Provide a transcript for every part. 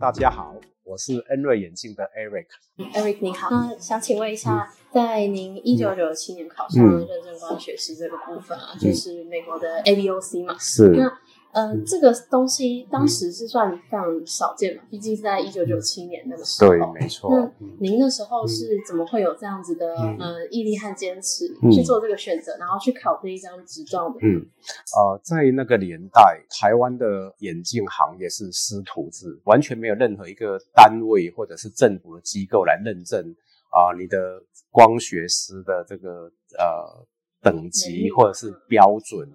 大家好，我是恩瑞眼镜的 Eric。Eric 你好，那想请问一下，在您一九九七年考上认证光学师这个部分啊，就是美国的 ABOC 嘛？是。那呃，这个东西当时是算非常少见嘛，毕竟是在一九九七年那个时候。对，没错。那您那时候是怎么会有这样子的呃毅力和坚持去做这个选择，然后去考这一张执照的？嗯，呃，在那个年代，台湾的眼镜行业是师徒制，完全没有任何一个单位或者是政府的机构来认证啊你的光学师的这个呃等级或者是标准。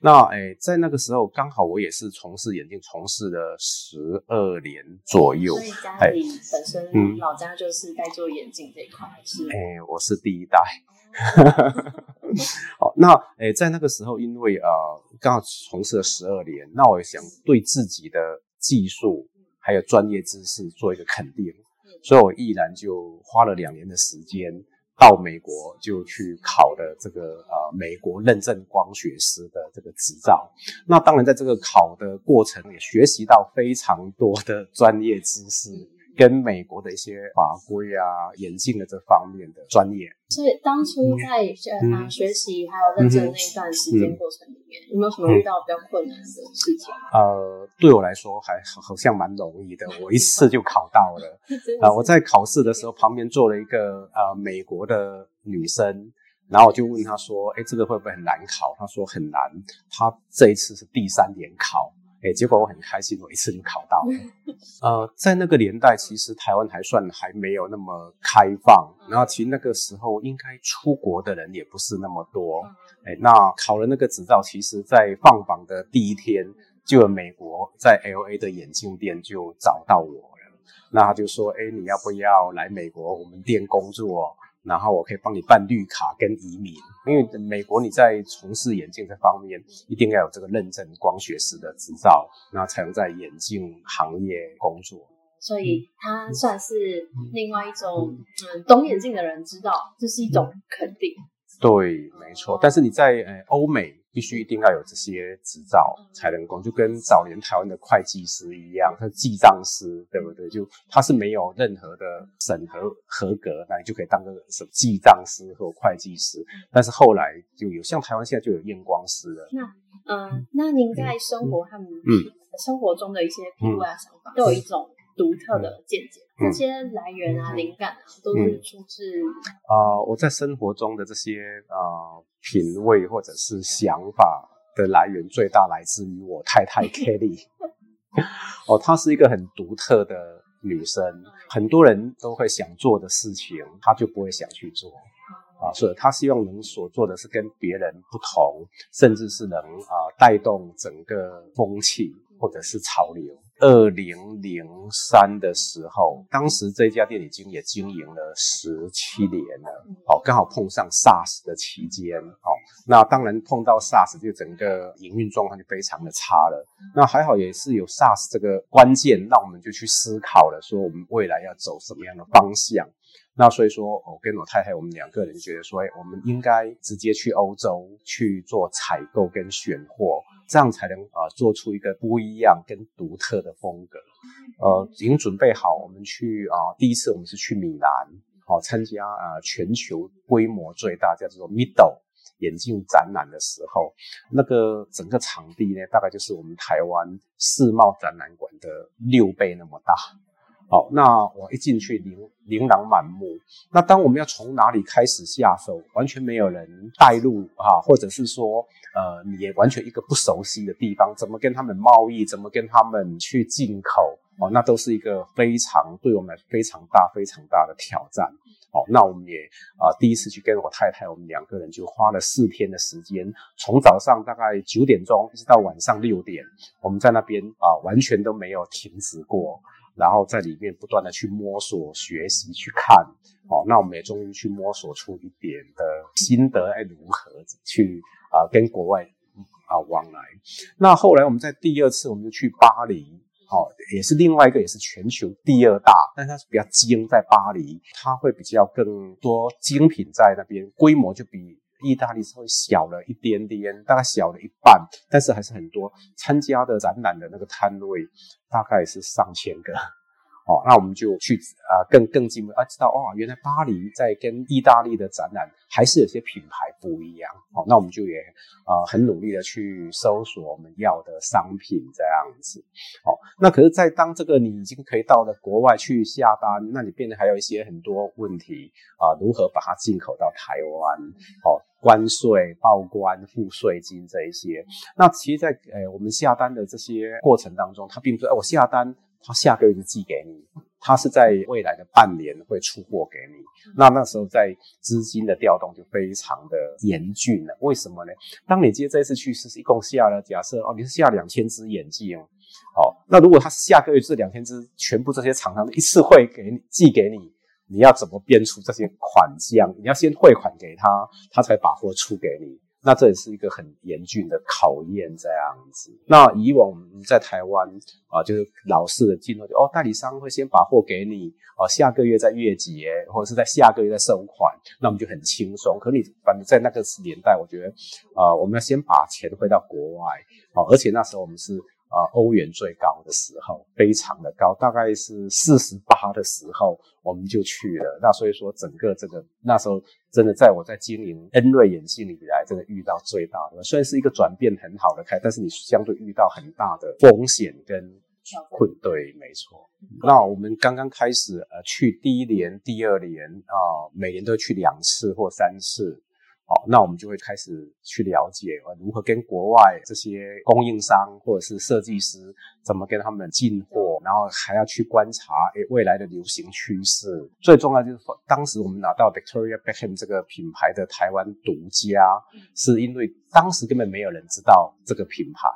那诶，在那个时候刚好我也是从事眼镜，从事了十二年左右。所以家里本身老家就是在做眼镜这一块，是？诶，我是第一代。好，那诶，在那个时候，因为呃刚好从事了十二年，那我想对自己的技术还有专业知识做一个肯定，所以我毅然就花了两年的时间。到美国就去考的这个呃美国认证光学师的这个执照，那当然在这个考的过程也学习到非常多的专业知识。跟美国的一些法规啊、眼镜的这方面的专业，所以当初在呃学习还有认证那一段时间过程里面，有没有什么遇到比较困难的事情？呃，对我来说还好像蛮容易的，我一次就考到了。啊，我在考试的时候旁边坐了一个呃美国的女生，然后我就问她说：“哎，这个会不会很难考？”她说很难，她这一次是第三年考。哎，结果我很开心，我一次就考到了。呃，在那个年代，其实台湾还算还没有那么开放，然后其实那个时候应该出国的人也不是那么多。哎，那考了那个执照，其实在放榜的第一天，就有美国在 L A 的眼镜店就找到我了。那他就说：“哎，你要不要来美国我们店工作？”然后我可以帮你办绿卡跟移民，因为美国你在从事眼镜这方面一定要有这个认证光学师的执照，那才能在眼镜行业工作。所以它算是另外一种，嗯，懂眼镜的人知道这是一种肯定。对，没错。但是你在呃欧美。必须一定要有这些执照才能够，就跟早年台湾的会计师一样，他是记账师，对不对？就他是没有任何的审核合格，那你就可以当个什么记账师或会计师。但是后来就有像台湾现在就有验光师了。那嗯，那您在生活和嗯生活中的一些品味啊想法，都有一种独特的见解。这些来源啊、灵感啊，都是出自啊我在生活中的这些啊。品味或者是想法的来源，最大来自于我太太 Kelly。哦，她是一个很独特的女生，很多人都会想做的事情，她就不会想去做。啊，所以她希望能所做的是跟别人不同，甚至是能啊带动整个风气或者是潮流。二零零三的时候，当时这家店已经也经营了十七年了，好，刚好碰上 SARS 的期间，好，那当然碰到 SARS 就整个营运状况就非常的差了。那还好也是有 SARS 这个关键，那我们就去思考了，说我们未来要走什么样的方向。那所以说，我跟我太太我们两个人觉得说，哎，我们应该直接去欧洲去做采购跟选货。这样才能啊做出一个不一样跟独特的风格，呃，已经准备好，我们去啊，第一次我们是去米兰，好参加啊全球规模最大叫做 Middle 眼镜展览的时候，那个整个场地呢，大概就是我们台湾世贸展览馆的六倍那么大。好，那我一进去，琳琳琅满目。那当我们要从哪里开始下手，完全没有人带路啊，或者是说，呃，你也完全一个不熟悉的地方，怎么跟他们贸易，怎么跟他们去进口，哦，那都是一个非常对我们非常大、非常大的挑战。哦，那我们也啊，第一次去跟我太太，我们两个人就花了四天的时间，从早上大概九点钟一直到晚上六点，我们在那边啊，完全都没有停止过。然后在里面不断的去摸索、学习、去看，哦，那我们也终于去摸索出一点的心得，哎，如何去啊跟国外啊往来？那后来我们在第二次，我们就去巴黎，哦，也是另外一个，也是全球第二大，但它是比较精，在巴黎，它会比较更多精品在那边，规模就比意大利稍微小了一点点，大概小了一半，但是还是很多参加的展览的那个摊位，大概是上千个。哦，那我们就去啊，更更进步啊，知道哦，原来巴黎在跟意大利的展览还是有些品牌不一样。哦，那我们就也啊很努力的去搜索我们要的商品这样子。哦，那可是，在当这个你已经可以到了国外去下单，那你变得还有一些很多问题啊，如何把它进口到台湾？哦，关税、报关、付税金这一些。那其实，在呃我们下单的这些过程当中，它并不是我下单。他下个月就寄给你，他是在未来的半年会出货给你。那那时候在资金的调动就非常的严峻了。为什么呢？当你接这一次去是一共下了，假设哦你是下两千只眼镜，哦，那如果他下个月这两千只全部这些厂商一次会给你寄给你，你要怎么编出这些款项？你要先汇款给他，他才把货出给你。那这也是一个很严峻的考验，这样子。那以往在台湾啊，就是老式的进货，就哦，代理商会先把货给你，哦，下个月再月结，或者是在下个月再收款，那我们就很轻松。可你反正在那个年代，我觉得啊，我们要先把钱汇到国外，哦，而且那时候我们是。啊，欧元最高的时候非常的高，大概是四十八的时候我们就去了。那所以说，整个这个那时候真的在我在经营恩瑞眼镜以来，真的遇到最大的，虽然是一个转变很好的开，但是你相对遇到很大的风险跟困。对，没错。那我们刚刚开始呃去第一年、第二年啊，每年都去两次或三次。好，那我们就会开始去了解呃如何跟国外这些供应商或者是设计师怎么跟他们进货，然后还要去观察诶未来的流行趋势。最重要就是当时我们拿到 Victoria Beckham 这个品牌的台湾独家，是因为当时根本没有人知道这个品牌。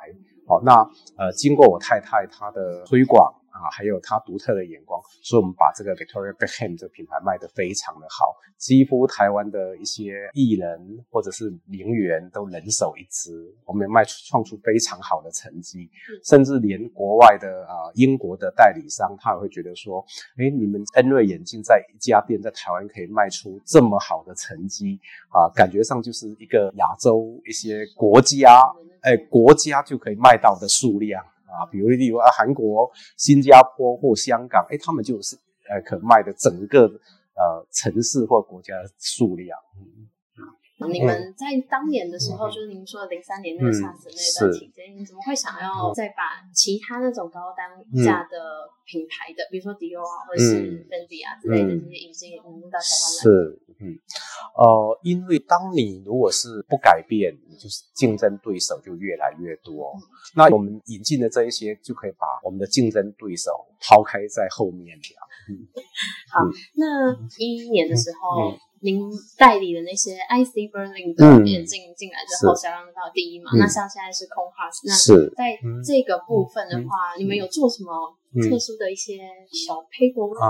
好，那呃经过我太太她的推广。啊，还有他独特的眼光，所以我们把这个 Victoria Beckham 这个品牌卖得非常的好，几乎台湾的一些艺人或者是名媛都人手一支，我们卖出创出非常好的成绩，甚至连国外的啊英国的代理商，他也会觉得说，哎，你们恩瑞眼镜在一家店在台湾可以卖出这么好的成绩啊，感觉上就是一个亚洲一些国家，哎，国家就可以卖到的数量。啊，比如例如啊，韩国、新加坡或香港，哎，他们就是呃，可卖的整个呃城市或国家的数量。你们在当年的时候，就是您说的零三年那个 SARS 那段期间，你怎么会想要再把其他那种高单价的品牌的，比如说迪奥啊，或者是 Fendi 啊之类的这些引进引入到台湾来？是，嗯，呃，因为当你如果是不改变，你就是竞争对手就越来越多。那我们引进的这一些，就可以把我们的竞争对手抛开在后面讲。嗯，好，那一一年的时候。您代理的那些 IC Berlin 的眼镜进来之后，销量到第一嘛？那像现在是空 Pass，那在这个部分的话，你们有做什么特殊的一些小配合啊？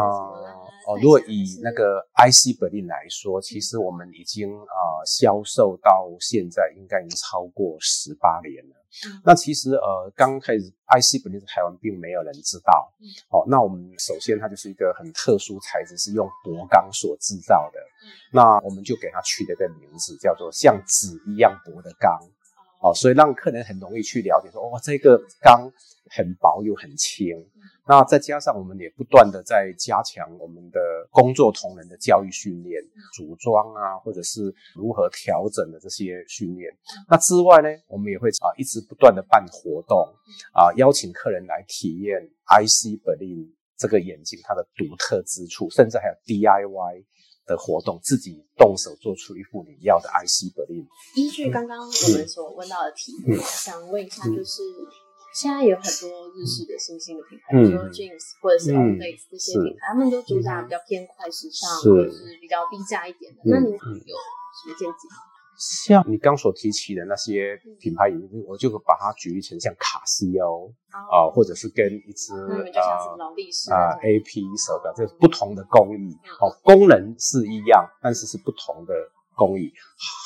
哦，如果以那个 IC Berlin 来说，其实我们已经啊销售到现在应该已经超过十八年了。那其实呃，刚开始 IC 本身在台湾并没有人知道。哦，那我们首先它就是一个很特殊材质，是用铂钢所制造的。那我们就给它取了个名字，叫做像纸一样薄的钢。哦，所以让客人很容易去了解，说哦，这个钢很薄又很轻。那再加上我们也不断的在加强我们的工作同仁的教育训练、组装啊，或者是如何调整的这些训练。那之外呢，我们也会啊一直不断的办活动啊，邀请客人来体验 IC Berlin 这个眼镜它的独特之处，甚至还有 DIY 的活动，自己动手做出一副你要的 IC Berlin。依据刚刚我们所问到的题目，想问一下，就是。现在有很多日式的新兴的品牌，比如说 Jeans 或者是 Olay 这些品牌，他们都主打比较偏快时尚，或者是比较低价一点的。那你有什么见解？像你刚所提起的那些品牌，我就把它举例成像卡西欧啊，或者是跟一只啊 AP 手表，这不同的工艺，哦，功能是一样，但是是不同的。工艺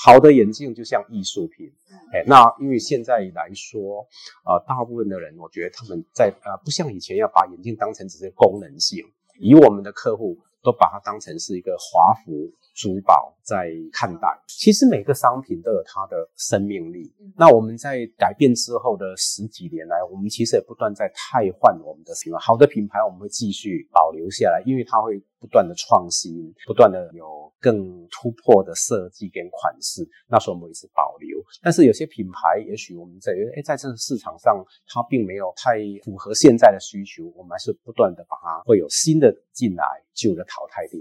好的眼镜就像艺术品，哎，那因为现在来说，呃，大部分的人，我觉得他们在呃，不像以前要把眼镜当成只是功能性，以我们的客户都把它当成是一个华服珠宝在看待。其实每个商品都有它的生命力。那我们在改变之后的十几年来，我们其实也不断在汰换我们的品牌。好的品牌我们会继续保留下来，因为它会不断的创新，不断的有更突破的设计跟款式。那时候我们一直保留。但是有些品牌，也许我们在觉得，哎，在这个市场上它并没有太符合现在的需求，我们还是不断的把它会有新的进来，旧的淘汰掉。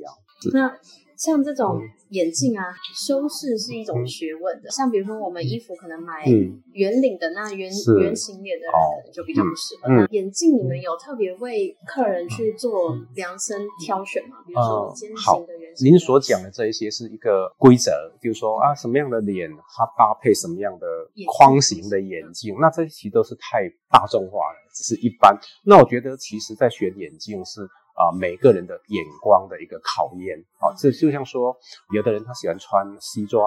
那。像这种眼镜啊，修饰是一种学问的。像比如说，我们衣服可能买圆领的，那圆圆形脸的人可能就比较不适合。那眼镜你们有特别为客人去做量身挑选吗？比如说尖形的、圆形。您所讲的这一些是一个规则，就是说啊，什么样的脸它搭配什么样的框型的眼镜，那这些其实都是太大众化了，只是一般。那我觉得，其实在选眼镜是。啊，每个人的眼光的一个考验啊，这就像说，有的人他喜欢穿西装，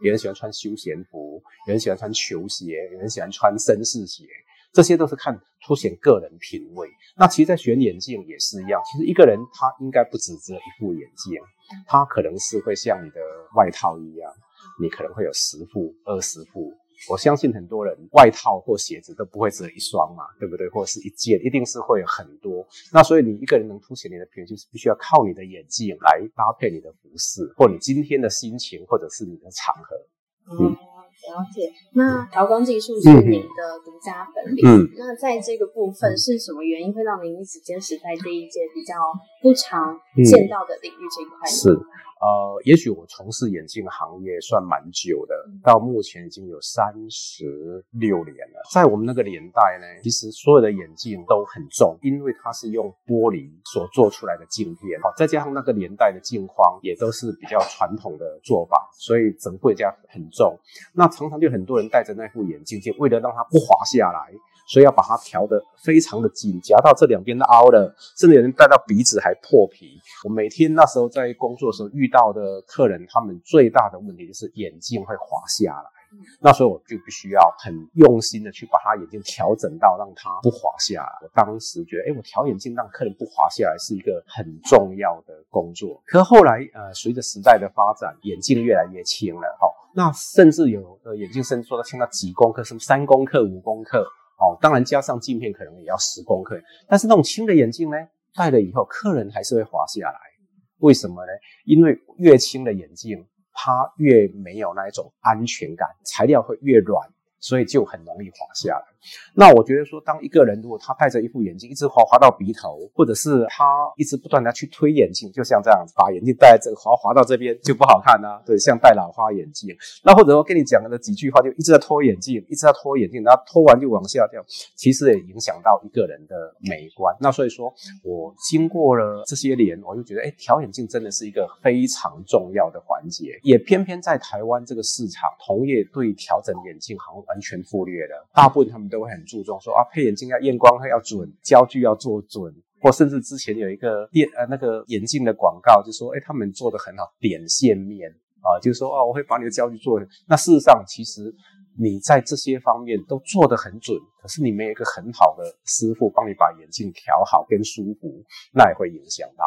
有人喜欢穿休闲服，有人喜欢穿球鞋，有人喜欢穿绅士鞋，这些都是看凸显个人品味。那其实，在选眼镜也是一样，其实一个人他应该不只只有一副眼镜，他可能是会像你的外套一样，你可能会有十副、二十副。我相信很多人外套或鞋子都不会只有一双嘛，对不对？或者是一件，一定是会有很多。那所以你一个人能凸显你的品味，就是必须要靠你的眼镜来搭配你的服饰，或你今天的心情，或者是你的场合。嗯，了解。那调光技术是你的独家本领。嗯。那在这个部分是什么原因会让您一直坚持在这一届比较不常见到的领域这一块呢？是。呃，也许我从事眼镜行业算蛮久的，到目前已经有三十六年了。在我们那个年代呢，其实所有的眼镜都很重，因为它是用玻璃所做出来的镜片，好，再加上那个年代的镜框也都是比较传统的做法，所以整副家很重。那常常就很多人戴着那副眼镜，就为了让它不滑下来。所以要把它调得非常的紧，夹到这两边都凹了，甚至有人戴到鼻子还破皮。我每天那时候在工作的时候遇到的客人，他们最大的问题就是眼镜会滑下来。那所以我就必须要很用心的去把他眼镜调整到让他不滑下来。我当时觉得，哎，我调眼镜让客人不滑下来是一个很重要的工作。可后来，呃，随着时代的发展，眼镜越来越轻了，哦，那甚至有的眼镜甚至说到轻到几公克，什么三公克、五公克。哦，当然加上镜片可能也要十公克，但是那种轻的眼镜呢，戴了以后客人还是会滑下来，为什么呢？因为越轻的眼镜，它越没有那一种安全感，材料会越软。所以就很容易滑下来。那我觉得说，当一个人如果他戴着一副眼镜，一直滑滑到鼻头，或者是他一直不断的去推眼镜，就像这样子，把眼镜戴这滑滑到这边就不好看呐。对，像戴老花眼镜。那或者说跟你讲的几句话，就一直在脱眼镜，一直在脱眼镜，然后脱完就往下掉，其实也影响到一个人的美观。那所以说我经过了这些年，我就觉得，哎，调眼镜真的是一个非常重要的环节。也偏偏在台湾这个市场，同业对调整眼镜行。完全忽略的，大部分他们都会很注重说啊，配眼镜要验光要准，焦距要做准，或甚至之前有一个电呃那个眼镜的广告就说，哎，他们做的很好，点线面啊，就是说啊，我会把你的焦距做。那事实上其实。你在这些方面都做得很准，可是你没有一个很好的师傅帮你把眼镜调好跟舒服，那也会影响到。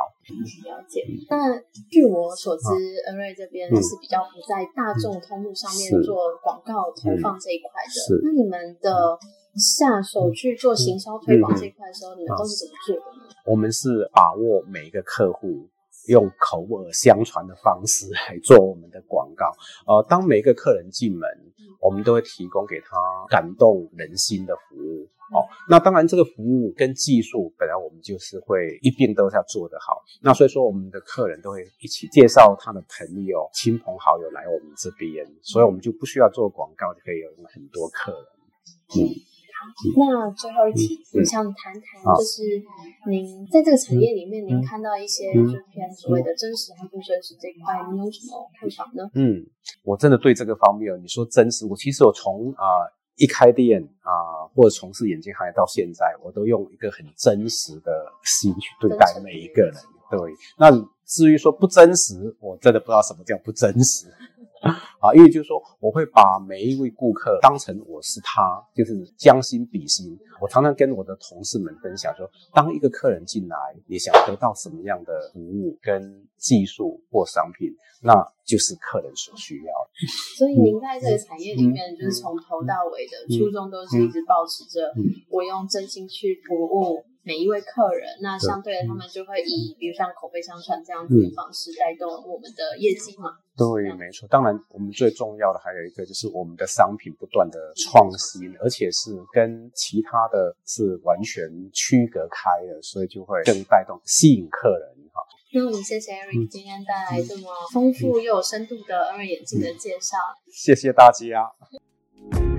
了解。那据我所知，恩瑞这边是比较不在大众通路上面做广告投放这一块的。那你们的下手去做行销推广这一块的时候，你们都是怎么做的呢？我们是把握每一个客户。用口耳相传的方式来做我们的广告。呃，当每个客人进门，我们都会提供给他感动人心的服务。哦，那当然这个服务跟技术本来我们就是会一并都是要做得好。那所以说我们的客人都会一起介绍他的朋友、亲朋好友来我们这边，所以我们就不需要做广告就可以有很多客人。嗯。那最后一题，我想谈谈，就是您在这个产业里面，您看到一些就偏所谓的真实和不真实这一块，您有什么看法呢？嗯，我真的对这个方面，你说真实，我其实我从啊一开店啊，或者从事眼镜行业到现在，我都用一个很真实的心去对待每一个人。对，那至于说不真实，我真的不知道什么叫不真实。啊，因为就是说，我会把每一位顾客当成我是他，就是将心比心。我常常跟我的同事们分享说，当一个客人进来，你想得到什么样的服务、跟技术或商品，那就是客人所需要的。所以您在这个产业里面，就是从头到尾的初衷都是一直保持着，我用真心去服务。每一位客人，那相对的，他们就会以比如像口碑相传这样子的方式带动我们的业绩嘛？对，没错。当然，我们最重要的还有一个就是我们的商品不断的创新，而且是跟其他的是完全区隔开的，所以就会更带动吸引客人哈。那我们谢谢 Eric 今天带来这么丰富又有深度的二眼镜的介绍，谢谢大家。